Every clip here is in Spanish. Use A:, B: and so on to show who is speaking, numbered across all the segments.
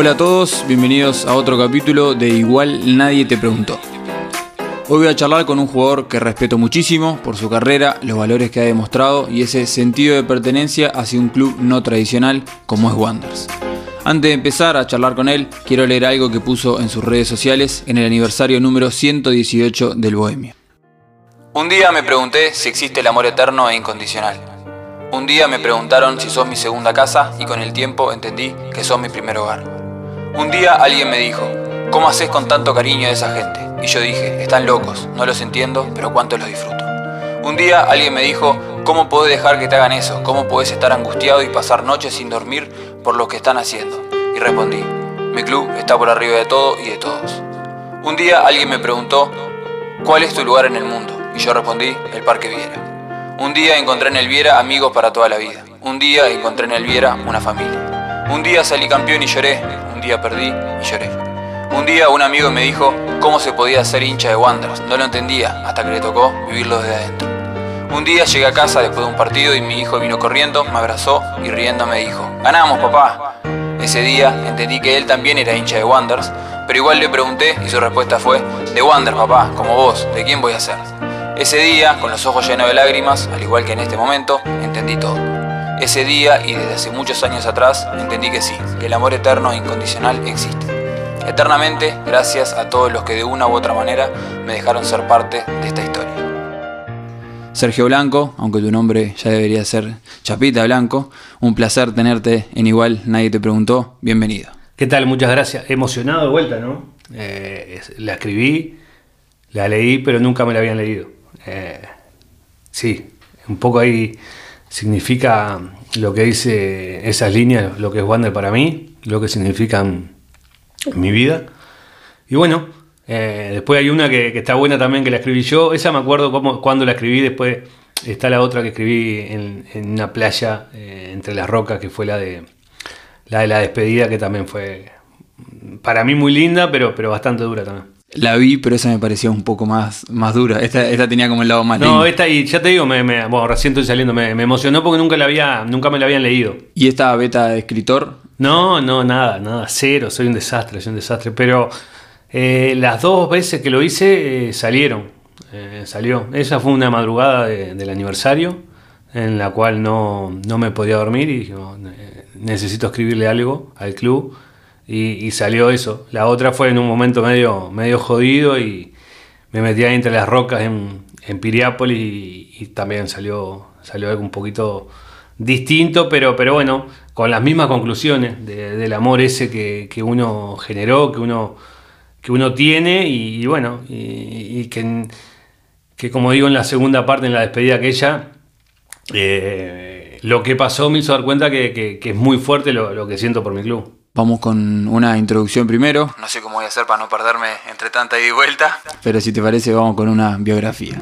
A: Hola a todos, bienvenidos a otro capítulo de Igual Nadie Te Preguntó. Hoy voy a charlar con un jugador que respeto muchísimo por su carrera, los valores que ha demostrado y ese sentido de pertenencia hacia un club no tradicional como es Wanderers. Antes de empezar a charlar con él, quiero leer algo que puso en sus redes sociales en el aniversario número 118 del Bohemio. Un día me pregunté si existe el amor eterno e incondicional. Un día me preguntaron si sos mi segunda casa y con el tiempo entendí que sos mi primer hogar. Un día alguien me dijo, ¿cómo haces con tanto cariño de esa gente? Y yo dije, están locos, no los entiendo, pero cuánto los disfruto. Un día alguien me dijo, ¿cómo podés dejar que te hagan eso? ¿Cómo podés estar angustiado y pasar noches sin dormir por lo que están haciendo? Y respondí, mi club está por arriba de todo y de todos. Un día alguien me preguntó, ¿cuál es tu lugar en el mundo? Y yo respondí, el Parque Viera. Un día encontré en el Viera amigos para toda la vida. Un día encontré en el Viera una familia. Un día salí campeón y lloré. Un día perdí y lloré. Un día un amigo me dijo cómo se podía ser hincha de Wanderers. No lo entendía hasta que le tocó vivirlo desde adentro. Un día llegué a casa después de un partido y mi hijo vino corriendo, me abrazó y riendo me dijo, ganamos papá. Ese día entendí que él también era hincha de Wanderers, pero igual le pregunté y su respuesta fue, de Wanderers papá, como vos, ¿de quién voy a ser? Ese día, con los ojos llenos de lágrimas, al igual que en este momento, entendí todo. Ese día y desde hace muchos años atrás entendí que sí, que el amor eterno e incondicional existe. Eternamente, gracias a todos los que de una u otra manera me dejaron ser parte de esta historia. Sergio Blanco, aunque tu nombre ya debería ser Chapita Blanco, un placer tenerte en igual, nadie te preguntó, bienvenido.
B: ¿Qué tal? Muchas gracias. Emocionado de vuelta, ¿no? Eh, la escribí, la leí, pero nunca me la habían leído. Eh, sí, un poco ahí significa lo que dice esas líneas, lo que es Wander para mí, lo que significan mi vida. Y bueno, eh, después hay una que, está buena también que la escribí yo. Esa me acuerdo cómo, cuando la escribí. Después está la otra que escribí en, una playa eh, entre las rocas, que fue la de la de la despedida, que también fue para mí muy linda, pero, pero bastante dura también.
A: La vi, pero esa me parecía un poco más, más dura. Esta, esta tenía como el lado más
B: No, esta, y ya te digo, me, bueno, recién estoy saliendo, me, me, emocionó porque nunca, la había, nunca me la habían leído.
A: ¿Y esta beta de escritor?
B: No, no, nada, nada, cero, soy un desastre, soy un desastre. Pero eh, las dos veces que lo hice eh, salieron, eh, salió. Esa fue una madrugada del aniversario en la cual no, no me podía dormir y dije, necesito escribirle algo al club y, salió eso. La otra fue en un momento medio, medio jodido y me metí ahí entre las rocas en, en Piriápolis y, también salió, salió algo un poquito distinto, pero, pero bueno, con las mismas conclusiones del amor ese que, que uno generó, que uno que uno tiene y, bueno, y, que, que, como digo en la segunda parte, en la despedida aquella, eh, lo que pasó me hizo dar cuenta que, es muy fuerte lo, que siento por mi club.
A: Vamos con una introducción primero. No sé cómo voy a hacer para no perderme entre tanta ida y vuelta. Pero si te parece, vamos con una biografía.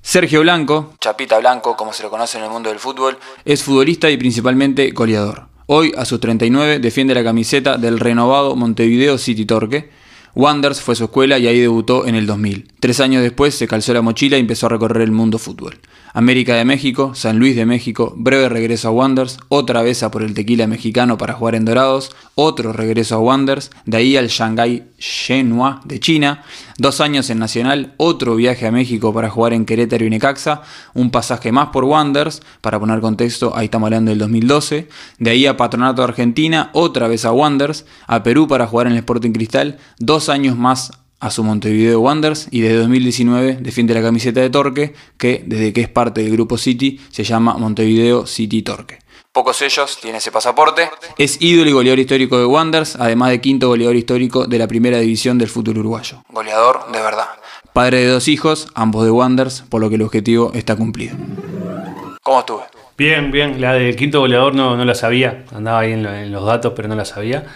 A: Sergio Blanco, Chapita Blanco, como se lo conoce en el mundo del fútbol, es futbolista y principalmente goleador. Hoy, a sus 39, defiende la camiseta del renovado Montevideo City Torque. Wanders fue su escuela y ahí debutó en el 2000. Tres años después se calzó la mochila y empezó a recorrer el mundo fútbol. América de México, San Luis de México, breve regreso a Wanderers, otra vez a por el tequila mexicano para jugar en Dorados, otro regreso a Wanderers, de ahí al Shanghai Shenhua de China, dos años en Nacional, otro viaje a México para jugar en Querétaro y Necaxa, un pasaje más por Wanderers, para poner contexto, ahí estamos hablando del 2012, de ahí a Patronato de Argentina, otra vez a Wanderers, a Perú para jugar en el Sporting Cristal, dos años más a su Montevideo Wanderers y desde 2019 defiende la camiseta de Torque, que desde que es parte del grupo City se llama Montevideo City Torque. Pocos ellos tienen ese pasaporte. Es ídolo y goleador histórico de Wanderers, además de quinto goleador histórico de la primera división del fútbol uruguayo. Goleador de verdad. Padre de dos hijos, ambos de Wanderers, por lo que el objetivo está cumplido. ¿Cómo estuve?
B: Bien, bien. La del quinto goleador no, no la sabía. Andaba ahí en, los datos, pero no la sabía.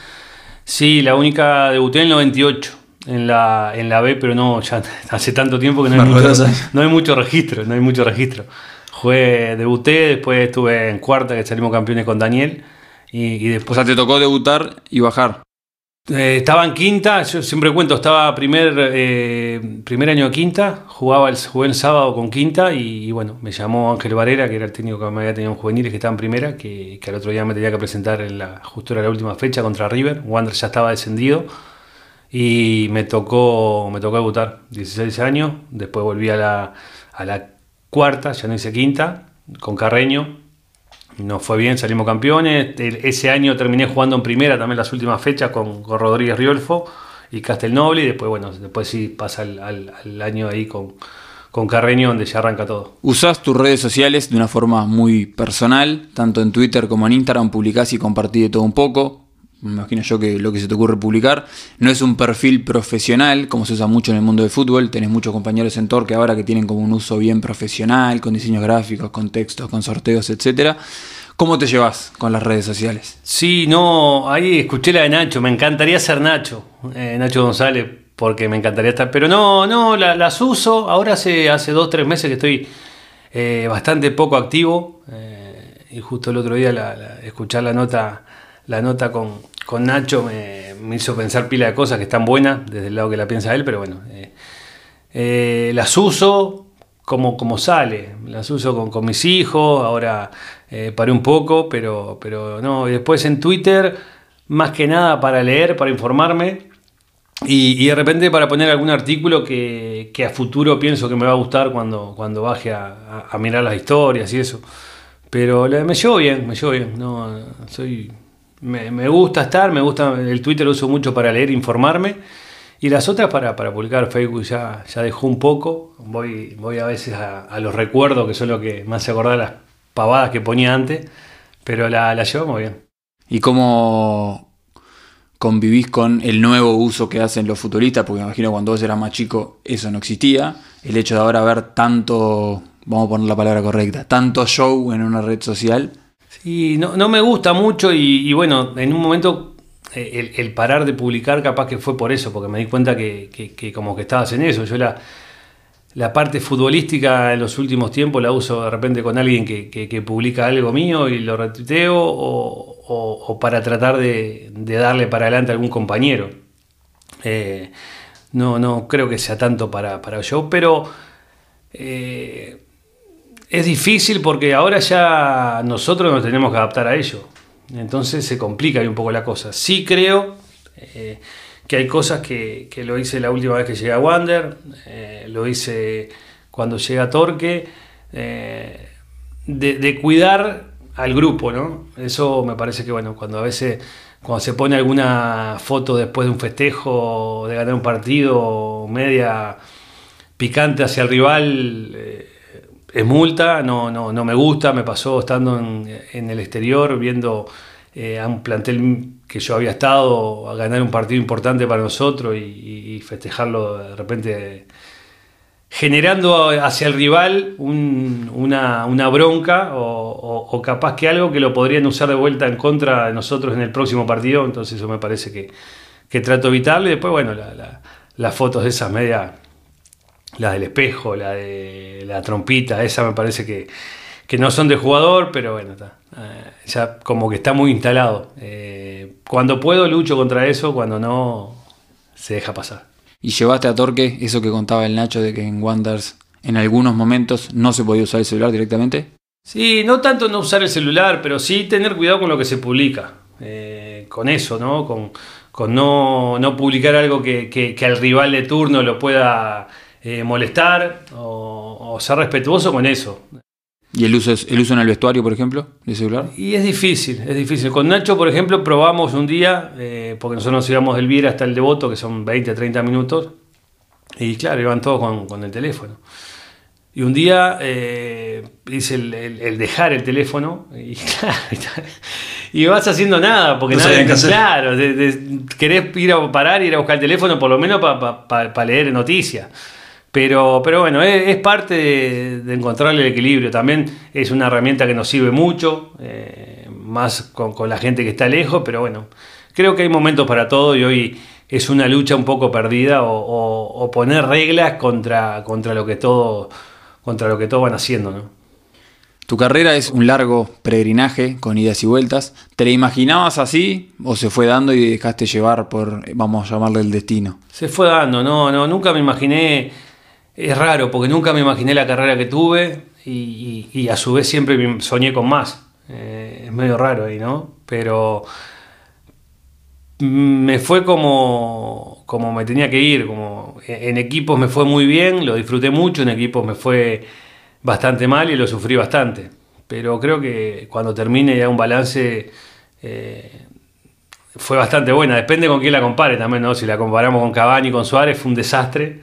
B: Sí, la única debuté en el 98 en la, en la B, pero no, ya hace tanto tiempo que no hay, mucho, no hay mucho registro, no hay mucho registro. Jugué, debuté, después estuve en cuarta, que salimos campeones con Daniel, y, después...
A: O sea, te tocó debutar y bajar.
B: Eh, estaba en quinta, yo siempre cuento, estaba primer, eh, primer año de quinta, jugaba el, jugué el sábado con quinta y, bueno, me llamó Ángel Varela, que era el técnico que me había tenido en juveniles, que estaba en primera, que, que al otro día me tenía que presentar en la, justo era la última fecha contra River, Wander ya estaba descendido y me tocó, me tocó debutar, 16 años, después volví a la, a la cuarta, ya no hice quinta, con Carreño, nos fue bien, salimos campeones. Ese año terminé jugando en primera también las últimas fechas con, Rodríguez Riolfo y Castelnoble. Y después, bueno, después sí pasa al, año ahí con, con Carreño, donde ya arranca todo.
A: Usás tus redes sociales de una forma muy personal, tanto en Twitter como en Instagram, publicás y compartís de todo un poco me imagino yo que lo que se te ocurre publicar, no es un perfil profesional, como se usa mucho en el mundo del fútbol, tenés muchos compañeros en Torque ahora que tienen como un uso bien profesional, con diseños gráficos, con textos, con sorteos, etcétera. ¿Cómo te llevas con las redes sociales?
B: Sí, no, ahí escuché la de Nacho, me encantaría ser Nacho, eh, Nacho González, porque me encantaría estar, pero no, no, las uso, ahora hace, hace dos, tres meses que estoy eh, bastante poco activo, eh, y justo el otro día escuchar la nota, la nota con, con Nacho me, hizo pensar pila de cosas que están buenas desde el lado que la piensa él, pero bueno, eh, eh, las uso como, como sale, las uso con, mis hijos, ahora eh, paré un poco, pero, pero no, y después en Twitter, más que nada para leer, para informarme. Y, de repente para poner algún artículo que, a futuro pienso que me va a gustar cuando, cuando baje a, mirar las historias y eso. Pero me llevo bien, me llevo bien. No, soy me, gusta estar, me gusta, el Twitter lo uso mucho para leer, informarme. Y las otras para, para publicar Facebook ya, ya dejó un poco. Voy, voy a veces a, los recuerdos, que son lo que más se acuerda las pavadas que ponía antes. Pero la, la llevamos bien.
A: ¿Y cómo convivís con el nuevo uso que hacen los futuristas? Porque me imagino cuando vos eras más chico eso no existía. El hecho de ahora ver tanto, vamos a poner la palabra correcta, tanto show en una red social
B: y no, no me gusta mucho y, bueno, en un momento eh, el, parar de publicar capaz que fue por eso, porque me di cuenta que, que, como que estabas en eso. Yo la, la, parte futbolística en los últimos tiempos la uso de repente con alguien que, publica algo mío y lo retuiteo o, o, para tratar de, de, darle para adelante a algún compañero. Eh, no, no creo que sea tanto para, para yo, pero... Eh, es difícil porque ahora ya nosotros nos tenemos que adaptar a ello. Entonces se complica un poco la cosa. Sí creo eh, que hay cosas que, lo hice la última vez que llegué a Wander, eh, lo hice cuando llegué a Torque, eh, de, cuidar al grupo, ¿no? Eso me parece que, bueno, cuando a veces, cuando se pone alguna foto después de un festejo, de ganar un partido, media picante hacia el rival, es multa, no, no, no me gusta, me pasó estando en, el exterior viendo eh, a un plantel que yo había estado a ganar un partido importante para nosotros y, festejarlo de repente generando hacia el rival una, bronca o, capaz que algo que lo podrían usar de vuelta en contra de nosotros en el próximo partido, entonces eso me parece que, que trato de evitarlo. Y después bueno, las fotos de esas medias la del espejo, la de la trompita, esa me parece que, no son de jugador, pero bueno, eh, ya como que está muy instalado. Eh, cuando puedo lucho contra eso, cuando no, se deja pasar.
A: ¿Y llevaste a Torque eso que contaba el Nacho de que en Wanders en algunos momentos no se podía usar el celular directamente?
B: Sí, no tanto no usar el celular, pero sí tener cuidado con lo que se publica. Eh, con eso, ¿no? Con, no, publicar algo que, que al rival de turno lo pueda eh, molestar o, ser respetuoso con eso.
A: ¿Y el uso, el uso en el vestuario, por ejemplo, de celular?
B: Y es difícil, es difícil. Con Nacho, por ejemplo, probamos un día, eh, porque nosotros nos íbamos del Viera hasta el Devoto, que son 20, 30 minutos, y claro, iban todos con, el teléfono. Y un día eh, hice el, dejar el teléfono y y vas haciendo nada, porque no claro, querés ir a parar, ir a buscar el teléfono por lo menos para leer noticias. Pero, pero bueno, es, parte de, encontrar el equilibrio. También es una herramienta que nos sirve mucho, eh, más con, la gente que está lejos, pero bueno, creo que hay momentos para todo y hoy es una lucha un poco perdida o, poner reglas contra, contra, lo que todo, contra lo que todos van haciendo. ¿no?
A: Tu carrera es un largo peregrinaje con idas y vueltas. ¿Te la imaginabas así o se fue dando y dejaste llevar por, vamos a llamarle el destino?
B: Se fue dando, no, no, nunca me imaginé, es raro porque nunca me imaginé la carrera que tuve y, a su vez siempre soñé con más. Eh, es medio raro ahí, ¿no? Pero me fue como, como me tenía que ir, como en equipos me fue muy bien, lo disfruté mucho, en equipos me fue bastante mal y lo sufrí bastante. Pero creo que cuando termine ya un balance eh, fue bastante buena. Depende con quién la compare también, ¿no? Si la comparamos con Cavani con Suárez fue un desastre.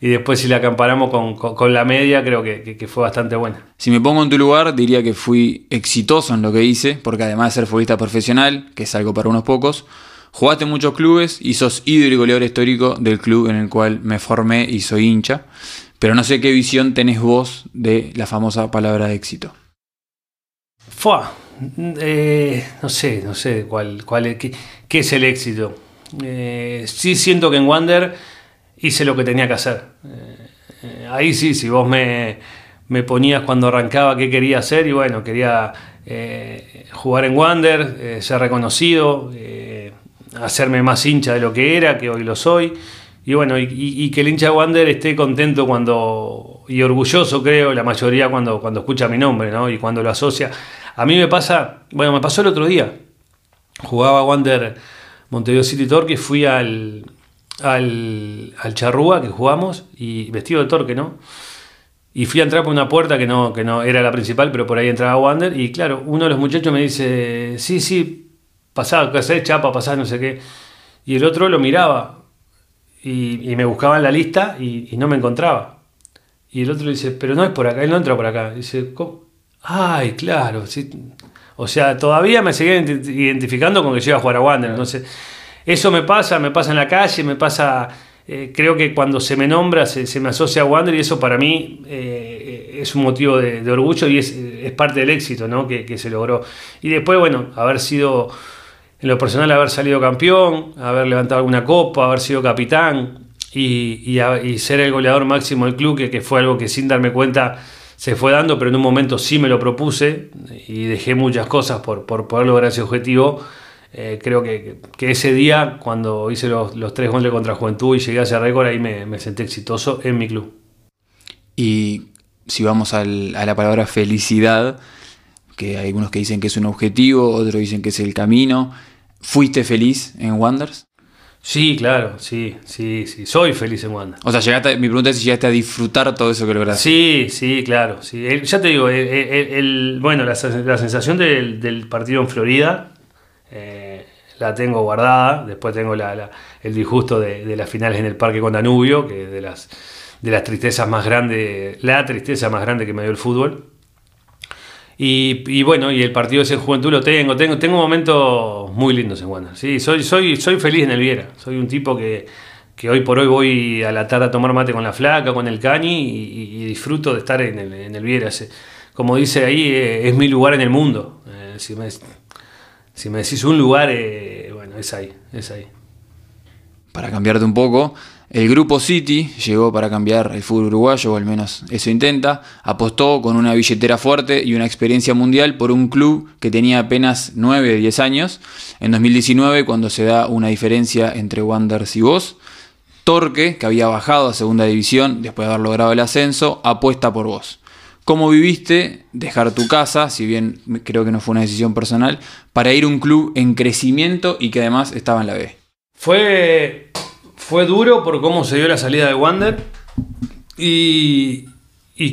B: Y después si la comparamos con, la media, creo que, que, fue bastante buena.
A: Si me pongo en tu lugar, diría que fui exitoso en lo que hice, porque además de ser futbolista profesional, que es algo para unos pocos, jugaste en muchos clubes y sos ídolo y goleador histórico del club en el cual me formé y soy hincha. Pero no sé qué visión tenés vos de la famosa palabra de éxito.
B: Fua, eh, no sé, no sé cuál, cuál es, qué, es el éxito. Eh, sí siento que en Wander hice lo que tenía que hacer. Eh, ahí sí, si vos me, me, ponías cuando arrancaba qué quería hacer, y bueno, quería jugar en Wander, ser reconocido, hacerme más hincha de lo que era, que hoy lo soy. Y bueno, y, que el hincha de Wander esté contento cuando, y orgulloso creo, la mayoría cuando, cuando escucha mi nombre, ¿no? Y cuando lo asocia. A mí me pasa, bueno, me pasó el otro día. Jugaba Wander Montevideo City Torque, fui al, al, al Charrúa que jugamos, y vestido de Torque, ¿no? Y fui a entrar por una puerta que no, que no era la principal, pero por ahí entraba Wander. Y claro, uno de los muchachos me dice, sí, sí, pasá, ¿qué Chapa, pasá, no sé qué. Y el otro lo miraba y, me buscaba en la lista y, no me encontraba. Y el otro dice, pero no es por acá, él no entra por acá. dice, ¿cómo? Ay, claro. Sí. O sea, todavía me seguía identificando con que yo iba a jugar a Wander. Entonces, eso me pasa, me pasa en la calle, me pasa. Eh, creo que cuando se me nombra se, me asocia a Wander y eso para mí eh, es un motivo de, orgullo y es, parte del éxito ¿no? que, que se logró. Y después, bueno, haber sido en lo personal haber salido campeón, haber levantado alguna copa, haber sido capitán y, ser el goleador máximo del club, que, fue algo que sin darme cuenta se fue dando, pero en un momento sí me lo propuse y dejé muchas cosas por, poder lograr ese objetivo. Eh, creo que, ese día, cuando hice los, tres goles contra Juventud y llegué a ese récord, ahí me, me senté exitoso en mi club.
A: Y si vamos a la palabra felicidad, que hay algunos que dicen que es un objetivo, otros dicen que es el camino. ¿Fuiste feliz en Wonders?
B: Sí, claro, sí, sí, sí, soy feliz en Wonders.
A: O sea, llegaste, mi pregunta es si llegaste a disfrutar todo eso que lograste.
B: Sí, sí, claro. Sí. ya te digo, el, bueno, la, sensación del, partido en Florida eh, la tengo guardada. Después tengo el disgusto de, las finales en el Parque con Danubio, que de las, de las tristezas más grandes, la tristeza más grande que me dio el fútbol. Y, bueno, y el partido de ese juventud lo tengo, tengo, tengo momentos muy lindos en Wander. Sí, soy, soy, soy feliz en el Viera. Soy un tipo que, hoy por hoy voy a la tarde a tomar mate con la flaca, con el cani y, disfruto de estar en el, en el Viera. Como dice ahí, eh, es mi lugar en el mundo. Eh, si, me, si me decís un lugar, eh, bueno, es ahí, es ahí.
A: Para cambiarte un poco, el grupo City llegó para cambiar el fútbol uruguayo, o al menos eso intenta. Apostó con una billetera fuerte y una experiencia mundial por un club que tenía apenas 9 o 10 años. En 2019, cuando se da una diferencia entre Wanderers y vos, Torque, que había bajado a segunda división después de haber logrado el ascenso, apuesta por vos. ¿Cómo viviste dejar tu casa, si bien creo que no fue una decisión personal, para ir a un club en crecimiento y que además estaba en la B?
B: Fue fue duro por cómo se dio la salida de Wander y,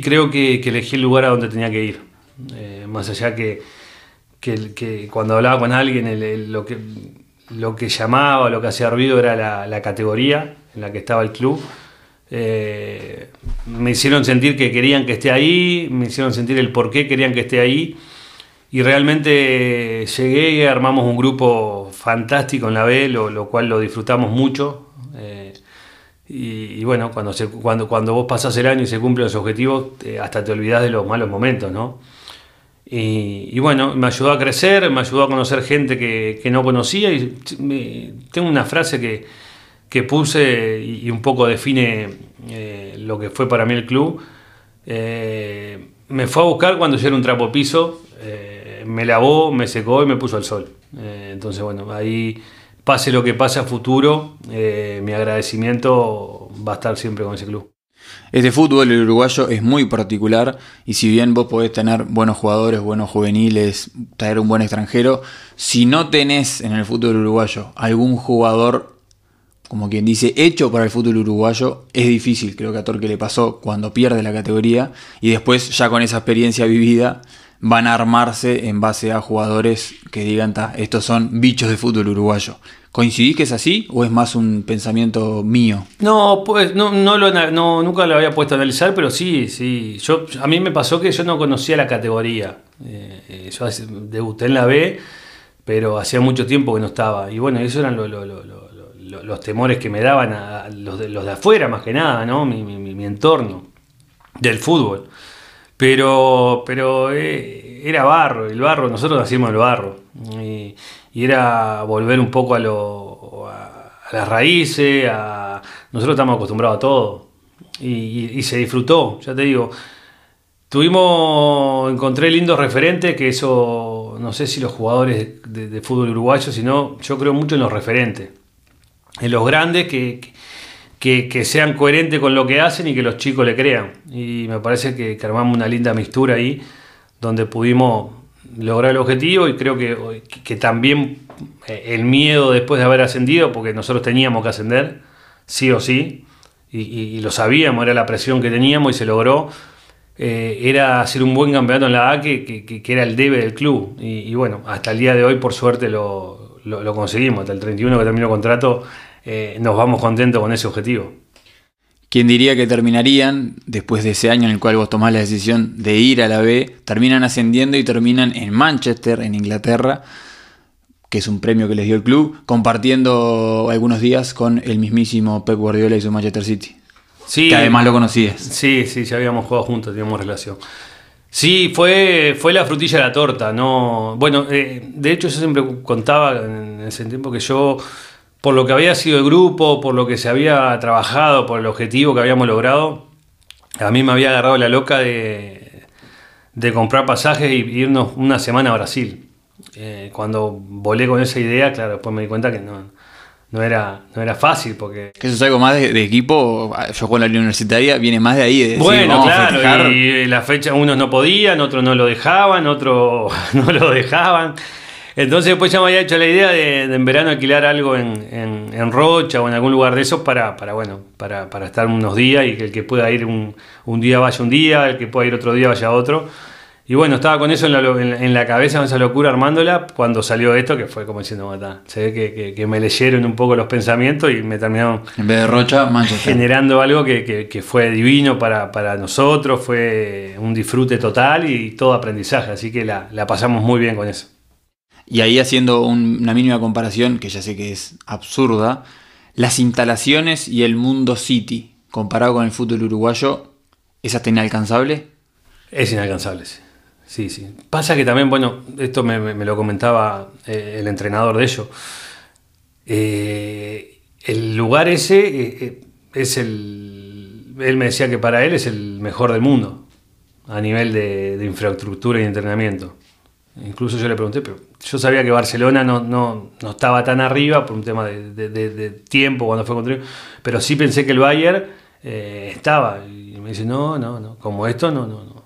B: creo que, elegí el lugar a donde tenía que ir. Eh, más allá que, que, cuando hablaba con alguien lo, que, lo que llamaba, lo que hacía ruido era la, categoría en la que estaba el club. Eh, me hicieron sentir que querían que esté ahí, me hicieron sentir el por qué querían que esté ahí. Y realmente llegué armamos un grupo fantástico en la B, lo cual lo disfrutamos mucho. Eh, y, bueno, cuando, cuando, cuando vos pasás el año y se cumplen los objetivos, hasta te olvidás de los malos momentos, ¿no? Y, bueno, me ayudó a crecer, me ayudó a conocer gente que, no conocía y tengo una frase que, que puse y, un poco define eh, lo que fue para mí el club. Eh, me fue a buscar cuando yo era un trapo piso, eh, me lavó, me secó y me puso al sol. Entonces, bueno, ahí pase lo que pase a futuro, mi agradecimiento va a estar siempre con ese club.
A: Este fútbol, uruguayo, es muy particular y si bien vos podés tener buenos jugadores, buenos juveniles, traer un buen extranjero, si no tenés en el fútbol uruguayo algún jugador como quien dice, hecho para el fútbol uruguayo, es difícil, creo que a Torque le pasó cuando pierde la categoría y después ya con esa experiencia vivida van a armarse en base a jugadores que digan, estos son bichos de fútbol uruguayo. ¿Coincidís que es así o es más un pensamiento mío?
B: No, pues no, no, lo, nunca lo había puesto a analizar, pero sí, sí. Yo, a mí me pasó que yo no conocía la categoría. Eh, eh, yo debuté en la B, pero hacía mucho tiempo que no estaba. Y bueno, eso eran lo, lo, los temores que me daban a los de, los de afuera, más que nada, ¿no? Mi, mi, entorno del fútbol. Pero, pero eh, era barro, el barro, nosotros nacimos el barro. Y, era volver un poco a, lo, a, las raíces, a, nosotros estamos acostumbrados a todo. Y, se disfrutó, ya te digo. Tuvimos, encontré lindos referentes, que eso, no sé si los jugadores de, de fútbol uruguayo, sino yo creo mucho en los referentes en los grandes que, que, sean coherentes con lo que hacen y que los chicos le crean. Y me parece que, armamos una linda mixtura ahí, donde pudimos lograr el objetivo y creo que, que también eh, el miedo después de haber ascendido, porque nosotros teníamos que ascender, sí o sí, y, lo sabíamos, era la presión que teníamos y se logró. Eh, era hacer un buen campeonato en la A que, que era el debe del club. Y, bueno, hasta el día de hoy, por suerte, lo, lo, lo conseguimos. Hasta el 31 que terminó el contrato, eh, nos vamos contentos con ese objetivo.
A: ¿Quién diría que terminarían, después de ese año en el cual vos tomás la decisión de ir a la B, terminan ascendiendo y terminan en Manchester, en Inglaterra, que es un premio que les dio el club, compartiendo algunos días con el mismísimo Pep Guardiola y su Manchester City?
B: Sí,
A: que además lo conocías.
B: Sí, sí, ya habíamos jugado juntos, teníamos relación. Sí, fue, fue la frutilla de la torta, no. Bueno, eh, de hecho yo siempre contaba en ese tiempo que yo por lo que había sido el grupo, por lo que se había trabajado, por el objetivo que habíamos logrado, a mí me había agarrado la loca de, de comprar pasajes y irnos una semana a Brasil. Eh, cuando volé con esa idea, claro, después me di cuenta que no, no, era, no era fácil. porque
A: Eso es algo más de, equipo, yo con la universitaria, viene más de ahí. De
B: bueno, claro, y la fecha unos no podían, otros no lo dejaban, otros no lo dejaban. Entonces después ya me había hecho la idea de, en verano alquilar algo en, Rocha o en algún lugar de esos para, para bueno, para, estar unos días y que el que pueda ir un, día vaya un día, el que pueda ir otro día vaya otro. Y bueno, estaba con eso en la, en, la cabeza, con esa locura armándola, cuando salió esto, que fue como diciendo, mata. Se ve que, me leyeron un poco los pensamientos y me terminaron.
A: En vez de Rocha,
B: Generando algo que, fue divino para, nosotros, fue un disfrute total y todo aprendizaje. Así que la, la pasamos muy bien con eso.
A: Y ahí haciendo una mínima comparación, que ya sé que es absurda, las instalaciones y el mundo City, comparado con el fútbol uruguayo, ¿es hasta inalcanzable?
B: Es inalcanzable, sí. Sí, sí. Pasa que también, bueno, esto me, lo comentaba eh, el entrenador de ello. Eh, el lugar ese eh, es el. Él me decía que para él es el mejor del mundo a nivel de, de infraestructura y entrenamiento. Incluso yo le pregunté, pero yo sabía que Barcelona no, no, no estaba tan arriba por un tema de, tiempo cuando fue construido, pero sí pensé que el Bayern eh, estaba. Y me dice, no, no, no, como esto no, no, no,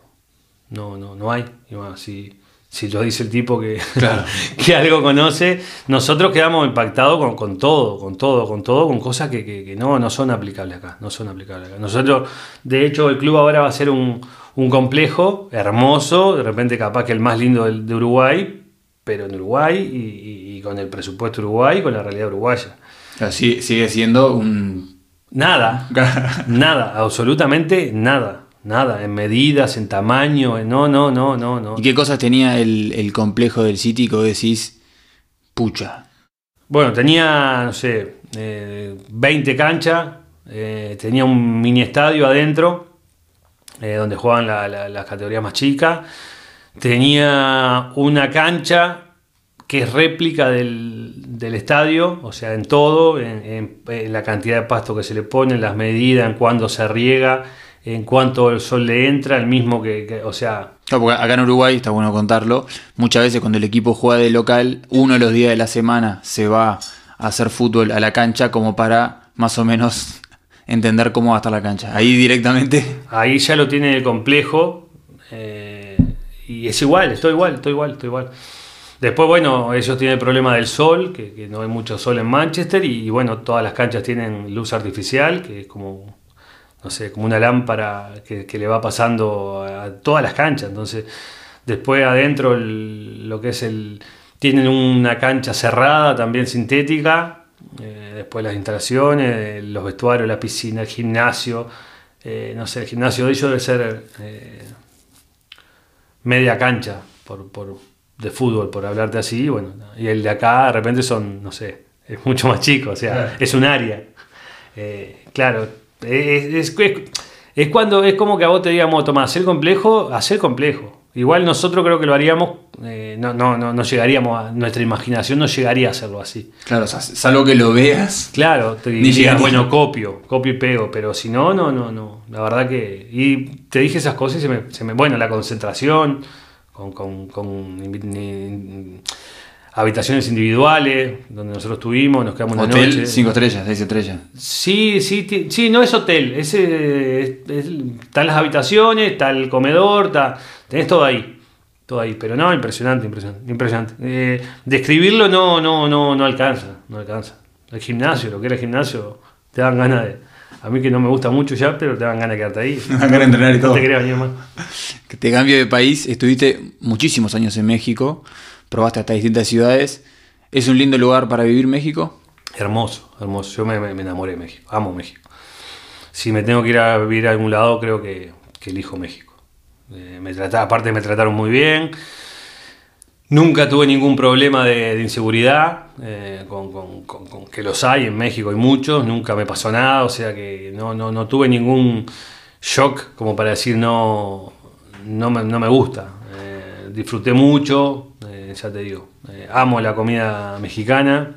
B: no, no, no hay. Y bueno, si, si lo dice el tipo que, que algo conoce, nosotros quedamos impactados con, con, todo, con todo, con todo, con cosas que, que, no, no son aplicables acá, no son aplicables acá. Nosotros, de hecho, el club ahora va a ser un un complejo hermoso, de repente capaz que el más lindo de, Uruguay, pero en Uruguay y, con el presupuesto Uruguay y con la realidad uruguaya.
A: Así sigue siendo un...
B: Nada, nada, absolutamente nada. Nada, en medidas, en tamaño, no, no, no, no, no.
A: ¿Y qué cosas tenía el, complejo del City que decís, pucha?
B: Bueno, tenía, no sé, 20 eh, canchas, eh, tenía un mini estadio adentro, eh, donde jugaban las categorías más chicas. Tenía una cancha que es réplica del, estadio, o sea, en todo, en, la cantidad de pasto que se le pone, en las medidas, en cuándo se riega, en cuanto el sol le entra, el mismo que, o sea...
A: acá en Uruguay, está bueno contarlo, muchas veces cuando el equipo juega de local, uno de los días de la semana se va a hacer fútbol a la cancha como para más o menos entender cómo va a estar la cancha. Ahí directamente...
B: Ahí ya lo tiene el complejo eh, y es igual, estoy igual, estoy igual, estoy igual. Después, bueno, ellos tienen el problema del sol, que, no hay mucho sol en Manchester, y, bueno, todas las canchas tienen luz artificial, que es como, no sé, como una lámpara que, le va pasando a todas las canchas. Entonces, después adentro lo que es el... Tienen una cancha cerrada, también sintética, eh, después las instalaciones, los vestuarios, la piscina, el gimnasio, eh, no sé, el gimnasio de ellos debe ser eh, media cancha por, por de fútbol, por hablarte así, bueno, y el de acá de repente son, no sé, es mucho más chico, o sea, es un área. Eh, claro, es, es, cuando es como que a vos te digamos, Tomás, hacer complejo, hacer complejo. Igual nosotros creo que lo haríamos, eh, no, no, no, no, llegaríamos a, nuestra imaginación no llegaría a hacerlo así.
A: Claro, o sea, salvo que lo veas.
B: Claro, te digas, bueno, copio, copio y pego, pero si no, no, no, no. La verdad que. Y te dije esas cosas y se me, se me bueno, la concentración, con, habitaciones individuales, donde nosotros estuvimos, nos quedamos
A: una noche. cinco estrellas, seis estrellas.
B: Sí, sí, sí, no es hotel, es, están las habitaciones, está el comedor, está, tenés todo ahí. Todo ahí, pero no, impresionante, impresionante, impresionante. Eh, describirlo no, no, no, no alcanza, no alcanza. El gimnasio, lo que era el gimnasio, te dan ganas de, a mí que no me gusta mucho ya, pero te dan ganas de quedarte ahí.
A: Te dan ganas de entrenar y todo.
B: No te creas, ni más.
A: Que te cambio de país, estuviste muchísimos años en México, probaste hasta distintas ciudades. ¿Es un lindo lugar para vivir México?
B: Hermoso, hermoso. Yo me, enamoré de México, amo México. Si me tengo que ir a vivir a algún lado, creo que, elijo México. Eh, aparte me trataron muy bien. Nunca tuve ningún problema de, inseguridad, eh, con, que los hay en México, hay muchos, nunca me pasó nada, o sea que no, no, tuve ningún shock como para decir no, no, me, gusta. Eh, disfruté mucho, eh, ya te digo, amo la comida mexicana,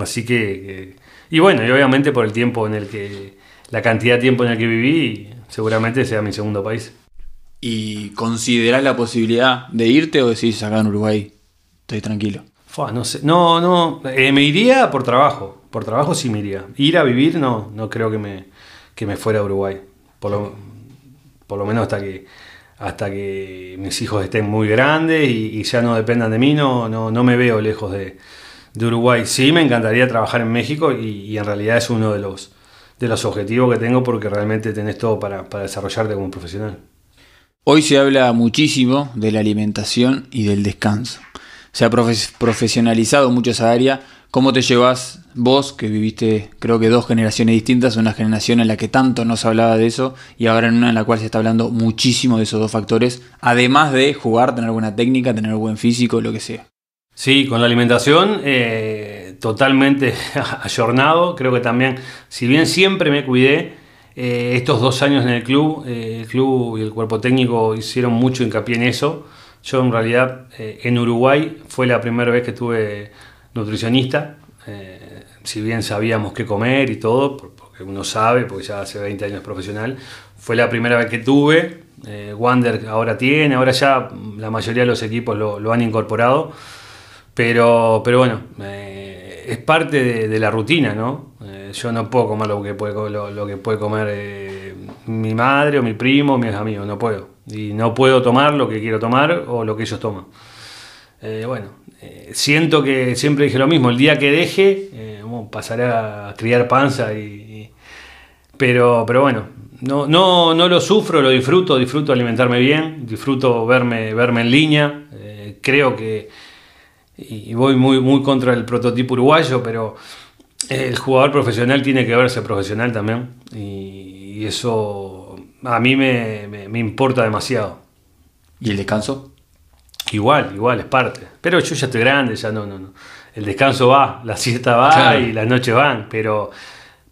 B: así que, y bueno, y obviamente por el tiempo en el que, la cantidad de tiempo en el que viví, seguramente sea mi segundo país.
A: ¿Y considerás la posibilidad de irte o decís acá en Uruguay estoy tranquilo?
B: no sé, no, no, eh, me iría por trabajo, por trabajo sí me iría. Ir a vivir no, no creo que me, que me fuera a Uruguay, por lo, por lo menos hasta que, hasta que mis hijos estén muy grandes y, ya no dependan de mí, no, no, no me veo lejos de, Uruguay. Sí, me encantaría trabajar en México y, en realidad es uno de los, de los objetivos que tengo porque realmente tenés todo para, para desarrollarte como profesional.
A: Hoy se habla muchísimo de la alimentación y del descanso. Se ha profesionalizado mucho esa área. ¿Cómo te llevas vos, que viviste creo que dos generaciones distintas, una generación en la que tanto no se hablaba de eso y ahora en una en la cual se está hablando muchísimo de esos dos factores, además de jugar, tener buena técnica, tener buen físico, lo que sea?
B: Sí, con la alimentación eh, totalmente ayornado. Creo que también, si bien siempre me cuidé, eh, estos dos años en el club, eh, el club y el cuerpo técnico hicieron mucho hincapié en eso. Yo en realidad eh, en Uruguay fue la primera vez que tuve nutricionista, si bien sabíamos qué comer y todo, porque uno sabe, porque ya hace 20 años es profesional, fue la primera vez que tuve. Wander ahora tiene, ahora ya la mayoría de los equipos lo, han incorporado, pero, pero bueno, es parte de, la rutina, ¿no? Eh, yo no puedo comer lo que puede, lo, que puede comer eh, mi madre o mi primo o mis amigos, no puedo. Y no puedo tomar lo que quiero tomar o lo que ellos toman. Eh, siento que siempre dije lo mismo, el día que deje, pasaré a criar panza y, pero, pero bueno, no, no, no lo sufro, lo disfruto, disfruto alimentarme bien, disfruto verme, verme en línea. creo que y voy muy, muy contra el prototipo uruguayo, pero el jugador profesional tiene que verse profesional también y, eso a mí me, importa demasiado.
A: ¿Y el descanso?
B: Igual, igual, es parte. Pero yo ya estoy grande, ya no, no, no. El descanso va, la siesta va y las noches van, pero...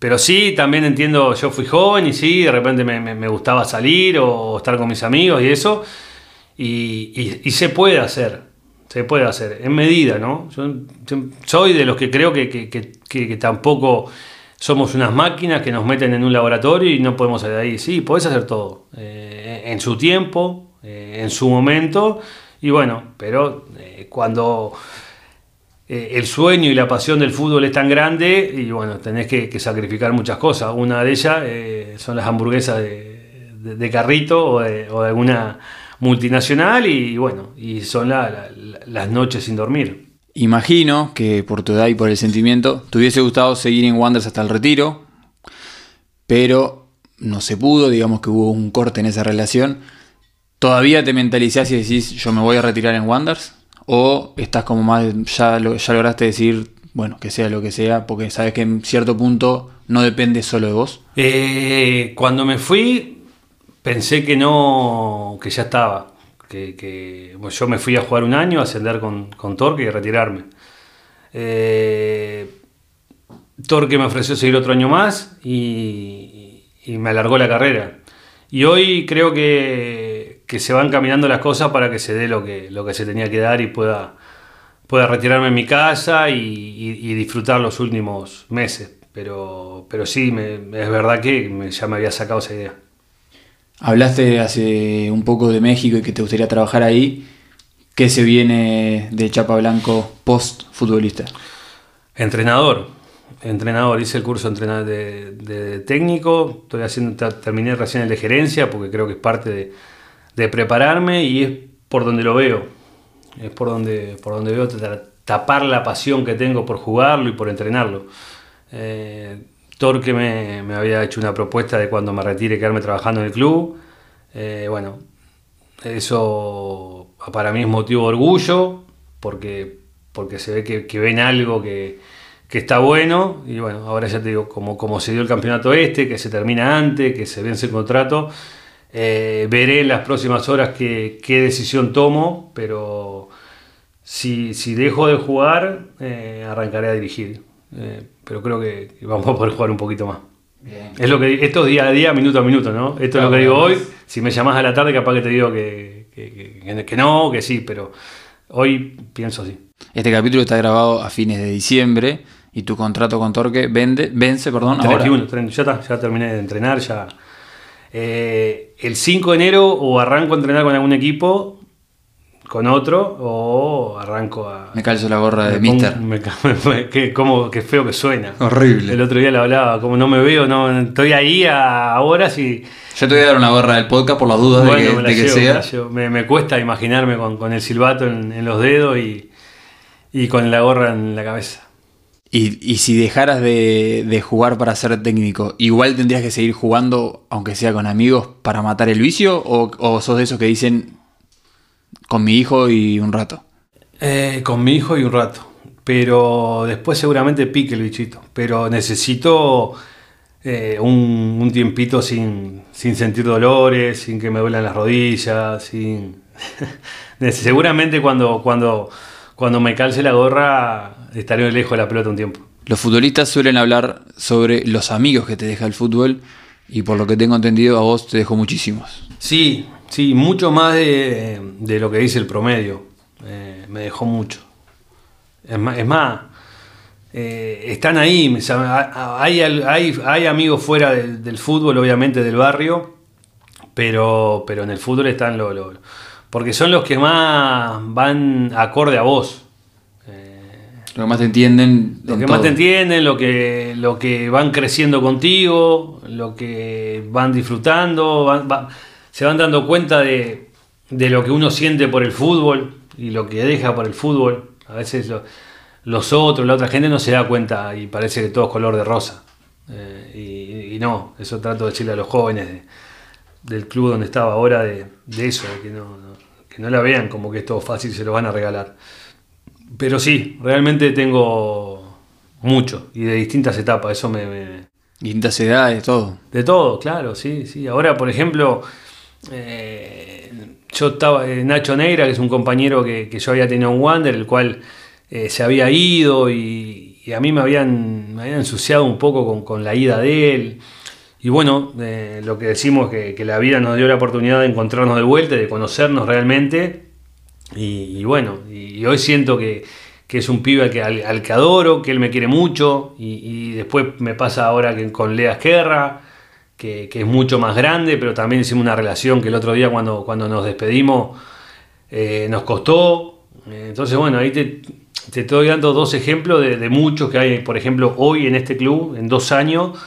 B: Pero sí, también entiendo, yo fui joven y sí, de repente me, gustaba salir o estar con mis amigos y eso. y, se puede hacer se puede hacer, en medida, ¿no? Yo, soy de los que creo que, tampoco somos unas máquinas que nos meten en un laboratorio y no podemos salir de ahí. Sí, podés hacer todo, eh, en su tiempo, eh, en su momento, y bueno, pero cuando el sueño y la pasión del fútbol es tan grande, y bueno, tenés que, sacrificar muchas cosas. Una de ellas son las hamburguesas de, carrito o de, alguna multinacional, y bueno, y son las noches sin dormir.
A: Imagino que por tu edad y por el sentimiento te hubiese gustado seguir en Wanderers hasta el retiro, pero no se pudo, digamos que hubo un corte en esa relación. ¿Todavía te mentalizás y decís yo me voy a retirar en Wanderers? ¿O estás como más, ya, ya lograste decir, bueno, que sea lo que sea, porque sabes que en cierto punto no depende solo de vos?
B: Eh, cuando me fui pensé que no, que ya estaba que, yo me fui a jugar un año, a ascender con, con Torque y retirarme. Eh, Torque me ofreció seguir otro año más y, me alargó la carrera. Y hoy creo que, se van caminando las cosas para que se dé lo que, lo que se tenía que dar y pueda, pueda retirarme en mi casa y, disfrutar los últimos meses. Pero, pero sí, es verdad que ya me había sacado esa idea.
A: Hablaste hace un poco de México y que te gustaría trabajar ahí. ¿Qué se viene de Chapa Blanco post futbolista?
B: Entrenador. Entrenador, hice el curso de, de, técnico, estoy haciendo, terminé recién el de gerencia porque creo que es parte de, prepararme y es por donde lo veo. Es por donde, por donde veo tapar la pasión que tengo por jugarlo y por entrenarlo. Eh, Torque me, me, había hecho una propuesta de cuando me retire quedarme trabajando en el club. Eh, bueno, eso para mí es motivo de orgullo porque, porque se ve que, ven algo que, está bueno. Y bueno, ahora ya te digo, como, como se dio el campeonato este, que se termina antes, que se vence el contrato, eh, veré en las próximas horas qué, decisión tomo, pero si, si dejo de jugar, eh, arrancaré a dirigir. Eh, pero creo que vamos a poder jugar un poquito más. Es lo que esto es día a día, minuto a minuto, ¿no? Esto es lo que digo hoy. Si me llamas a la tarde, capaz que te digo que, que, que, no, que sí, pero hoy pienso así.
A: Este capítulo está grabado a fines de diciembre y tu contrato con Torque vende, vence, perdón,
B: 31, ya está, ya terminé de entrenar, ya. Eh, el 5 de enero o arranco a entrenar con algún equipo con otro o arranco a...
A: Me calzo la gorra de Mister.
B: que, como, que feo que suena.
A: Horrible.
B: El otro día le hablaba, como no me veo, no estoy ahí a horas y...
A: Yo te voy a dar una gorra del podcast por las dudas de que, sea.
B: Me, cuesta imaginarme con, el silbato en, los dedos y, y, con la gorra en la cabeza.
A: Y, si dejaras de, jugar para ser técnico, ¿igual tendrías que seguir jugando, aunque sea con amigos, para matar el vicio? ¿O, sos de esos que dicen, con mi hijo y un rato.
B: Eh, con mi hijo y un rato. Pero después seguramente pique el bichito. Pero necesito eh, un, tiempito sin, sentir dolores, sin que me duelan las rodillas, sin... seguramente cuando, cuando, cuando me calce la gorra estaré lejos de la pelota un tiempo.
A: Los futbolistas suelen hablar sobre los amigos que te deja el fútbol y por lo que tengo entendido a vos te dejó muchísimos.
B: Sí, Sí, mucho más de, lo que dice el promedio. Eh, me dejó mucho. Es más, es más eh, están ahí. Hay, hay, hay amigos fuera del, fútbol, obviamente, del barrio, pero, pero en el fútbol están los... Lo, porque son los que más van acorde a vos.
A: Lo que más te entienden.
B: Lo que más te entienden, lo que, lo que van creciendo contigo, lo que van disfrutando. van, se van dando cuenta de, lo que uno siente por el fútbol y lo que deja por el fútbol. A veces los otros, la otra gente no se da cuenta y parece que todo es color de rosa. Eh, y, no, eso trato de decirle a los jóvenes del club donde estaba ahora de, eso, que, no, que no la vean como que es todo fácil y se lo van a regalar. Pero sí, realmente tengo mucho y de distintas etapas, eso me... me
A: distintas edades, todo.
B: De todo, claro, sí, sí. Ahora, por ejemplo, eh, yo estaba, eh, Nacho Negra, que es un compañero que, yo había tenido en Wander, el cual eh, se había ido y, a mí me habían, me habían ensuciado un poco con, la ida de él. Y bueno, lo que decimos que, que la vida nos dio la oportunidad de encontrarnos de vuelta, de conocernos realmente. Y, bueno, y, hoy siento que, que es un pibe que, al, que adoro, que él me quiere mucho, y, después me pasa ahora que con Lea Esquerra, que, es mucho más grande, pero también hicimos una relación que el otro día cuando, cuando nos despedimos eh, nos costó. Entonces, bueno, ahí te, estoy dando dos ejemplos de, muchos que hay, por ejemplo, hoy en este club, en dos años,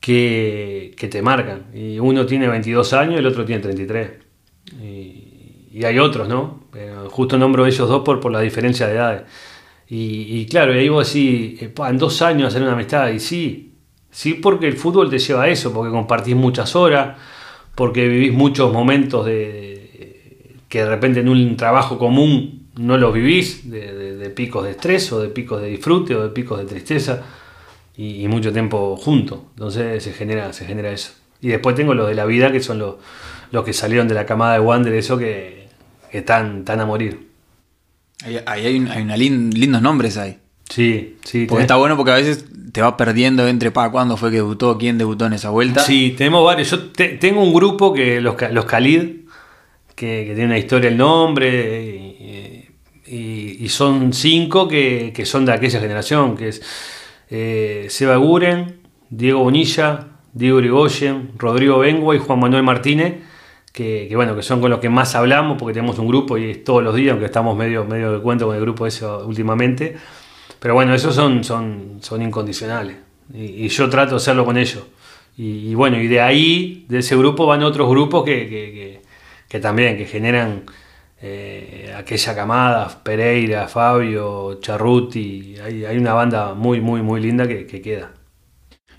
B: que, te marcan. Y uno tiene 22 años, el otro tiene 33. Y, y hay otros, ¿no? justo nombro ellos dos por, por la diferencia de edades. Y, claro, y ahí vos decís, eh, en dos años hacer una amistad, y sí, sí porque el fútbol te lleva a eso, porque compartís muchas horas, porque vivís muchos momentos de, que de repente en un trabajo común no los vivís, de, picos de estrés o de picos de disfrute o de picos de tristeza, y, mucho tiempo juntos, entonces se genera, se genera eso. Y después tengo los de la vida, que son los, los que salieron de la camada de Wander, eso que, que están, a morir.
A: Ahí hay, hay, lindos nombres ahí.
B: Sí, sí.
A: Porque está bueno porque a veces te va perdiendo entre pa, cuándo fue que debutó, quién debutó en esa vuelta.
B: Sí, tenemos varios. Yo tengo un grupo que los, los Khalid, que, tiene una historia el nombre, y, son cinco que, son de aquella generación, que es eh, Seba Guren, Diego Bonilla, Diego Rigoyen, Rodrigo Bengua y Juan Manuel Martínez que, bueno, que son con los que más hablamos, porque tenemos un grupo y es todos los días, aunque estamos medio, medio de cuento con el grupo ese últimamente. Pero bueno, esos son, son, son incondicionales. Y, yo trato de hacerlo con ellos. Y, bueno, y de ahí, de ese grupo, van otros grupos que, que, también, que generan eh, aquella camada, Pereira, Fabio, Charruti. Hay, hay una banda muy, muy, muy linda que queda.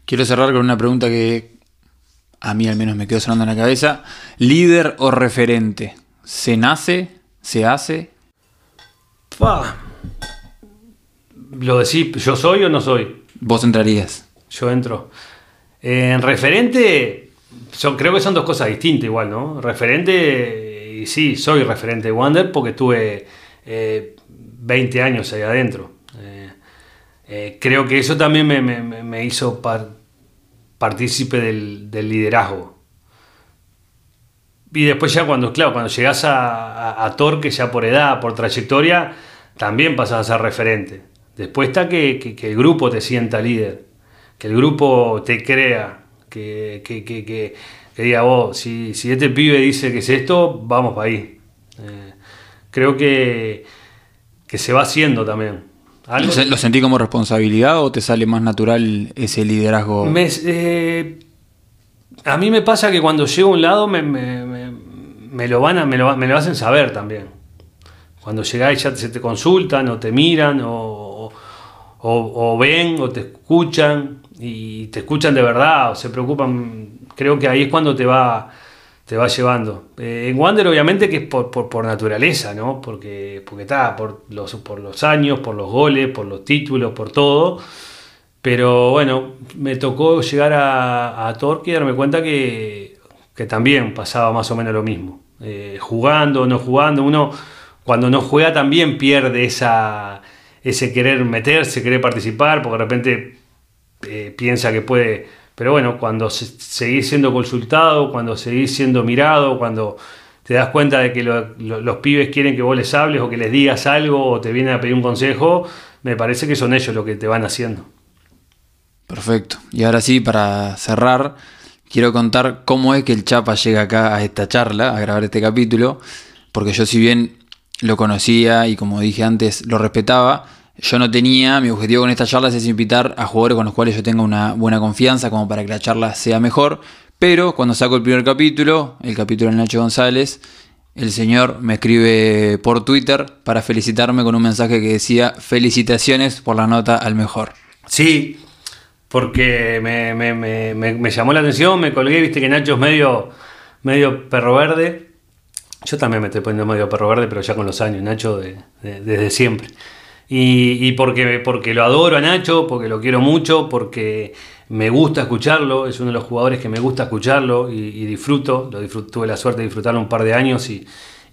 A: Quiero cerrar con una pregunta que a mí al menos me quedó sonando en la cabeza, líder o referente, ¿se nace? ¿Se hace?
B: Lo decís, ¿yo soy o no soy?
A: Vos entrarías.
B: Yo entro. en referente, creo que son dos cosas distintas igual, ¿no? Referente, y sí, soy referente de Wander porque estuve 20 eh, años ahí adentro. Eh, eh, creo que eso también me, hizo partícipe del, liderazgo. Y después ya cuando, claro, cuando llegas a, a, Torque, ya por edad, por trayectoria, también pasas a ser referente. Después está que, el grupo te sienta líder, que el grupo te crea, que, diga vos, si, si, este pibe dice que es esto, vamos para ahí. Eh, creo que, que se va haciendo también.
A: ¿Lo sentí como responsabilidad o te sale más natural ese liderazgo?
B: Eh, a mí me pasa que cuando llego a un lado me, lo van a, me, lo, hacen saber también. Cuando llegáis ya se te consultan o te miran o, ven o te escuchan y te escuchan de verdad o se preocupan. Creo que ahí es cuando te va te va llevando. Eh, en Wander obviamente que es por, por, naturaleza, ¿no? Porque, porque está, por los, por los años, por los goles, por los títulos, por todo. Pero bueno, me tocó llegar a, a Torque y darme cuenta que, que, también pasaba más o menos lo mismo. Eh, jugando, no jugando, uno cuando no juega también pierde esa, ese querer meterse, querer participar, porque de repente eh, piensa que puede pero bueno, cuando seguís siendo consultado, cuando seguís siendo mirado, cuando te das cuenta de que los pibes quieren que vos les hables o que les digas algo o te vienen a pedir un consejo, me parece que son ellos los que te van haciendo.
A: Perfecto. Y ahora sí, para cerrar, quiero contar cómo es que el Chapa llega acá a esta charla, a grabar este capítulo, porque yo si bien lo conocía y como dije antes, lo respetaba, yo no tenía, mi objetivo con estas charlas es invitar a jugadores con los cuales yo tenga una buena confianza como para que la charla sea mejor, pero cuando saco el primer capítulo, el capítulo de Nacho González, el señor me escribe por Twitter para felicitarme con un mensaje que decía felicitaciones por la nota al mejor.
B: Sí, porque me, llamó la atención, me colgué, viste que Nacho es medio, medio perro verde. Yo también me estoy poniendo medio perro verde, pero ya con los años, Nacho, desde siempre. Y, porque, porque lo adoro a Nacho, porque lo quiero mucho, porque me gusta escucharlo, es uno de los jugadores que me gusta escucharlo y, disfruto, lo tuve la suerte de disfrutarlo un par de años y,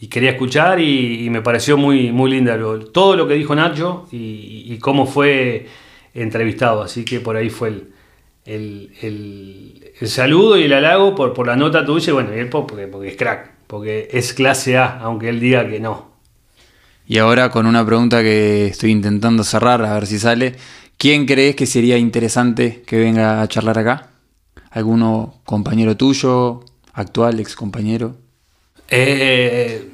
B: quería escuchar y, me pareció muy, muy linda todo lo que dijo Nacho y, cómo fue entrevistado, así que por ahí fue el, el, saludo y el halago por, por la nota tuya, bueno, y él porque, porque es crack, porque es clase A, aunque él diga que no.
A: Y ahora con una pregunta que estoy intentando cerrar, a ver si sale. ¿Quién crees que sería interesante que venga a charlar acá? ¿Alguno compañero tuyo, actual, ex compañero?
B: Eh,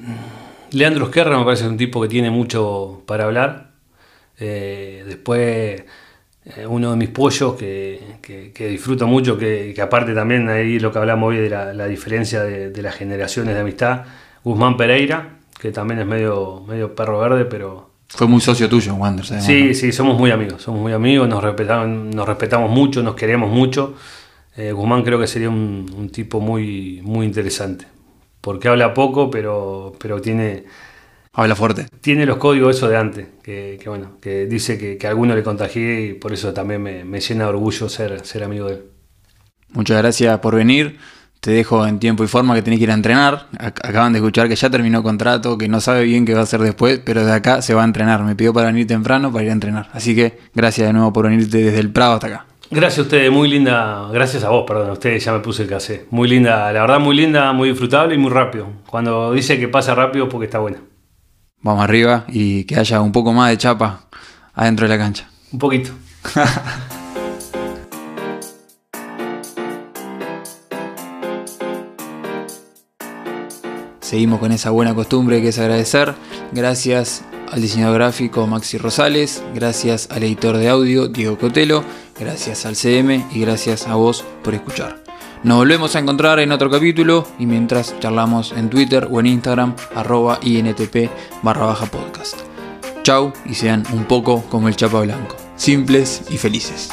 B: Leandro Esquerra me parece un tipo que tiene mucho para hablar. Eh, después, eh, uno de mis pollos que, que, disfruto mucho, que, aparte también ahí lo que hablamos hoy de la, diferencia de, las generaciones de amistad, Guzmán Pereira, que también es medio, medio perro verde, pero...
A: Fue muy socio tuyo, Wander.
B: Sí, sí, somos muy amigos, somos muy amigos, nos, respetamos, nos respetamos mucho, nos queremos mucho. Eh, Guzmán creo que sería un, tipo muy, muy interesante, porque habla poco, pero, pero tiene...
A: Habla fuerte.
B: Tiene los códigos eso de antes, que, bueno, que dice que, que, a alguno le contagié y por eso también me, me llena de orgullo ser, ser amigo de él.
A: Muchas gracias por venir. Te dejo en tiempo y forma que tenés que ir a entrenar. Acaban de escuchar que ya terminó contrato, que no sabe bien qué va a hacer después, pero de acá se va a entrenar. Me pidió para venir temprano para ir a entrenar. Así que gracias de nuevo por venirte desde el Prado hasta acá.
B: Gracias a ustedes, muy linda. Gracias a vos, perdón, a ustedes ya me puse el casé. Muy linda, la verdad, muy linda, muy disfrutable y muy rápido. Cuando dice que pasa rápido, porque está buena.
A: Vamos arriba y que haya un poco más de chapa adentro de la cancha.
B: Un poquito.
A: Seguimos con esa buena costumbre que es agradecer. Gracias al diseñador gráfico Maxi Rosales, gracias al editor de audio Diego Cotelo, gracias al CM y gracias a vos por escuchar. Nos volvemos a encontrar en otro capítulo y mientras charlamos en Twitter o en Instagram arroba intp barra baja podcast. Chau y sean un poco como el Chapa Blanco, simples y felices.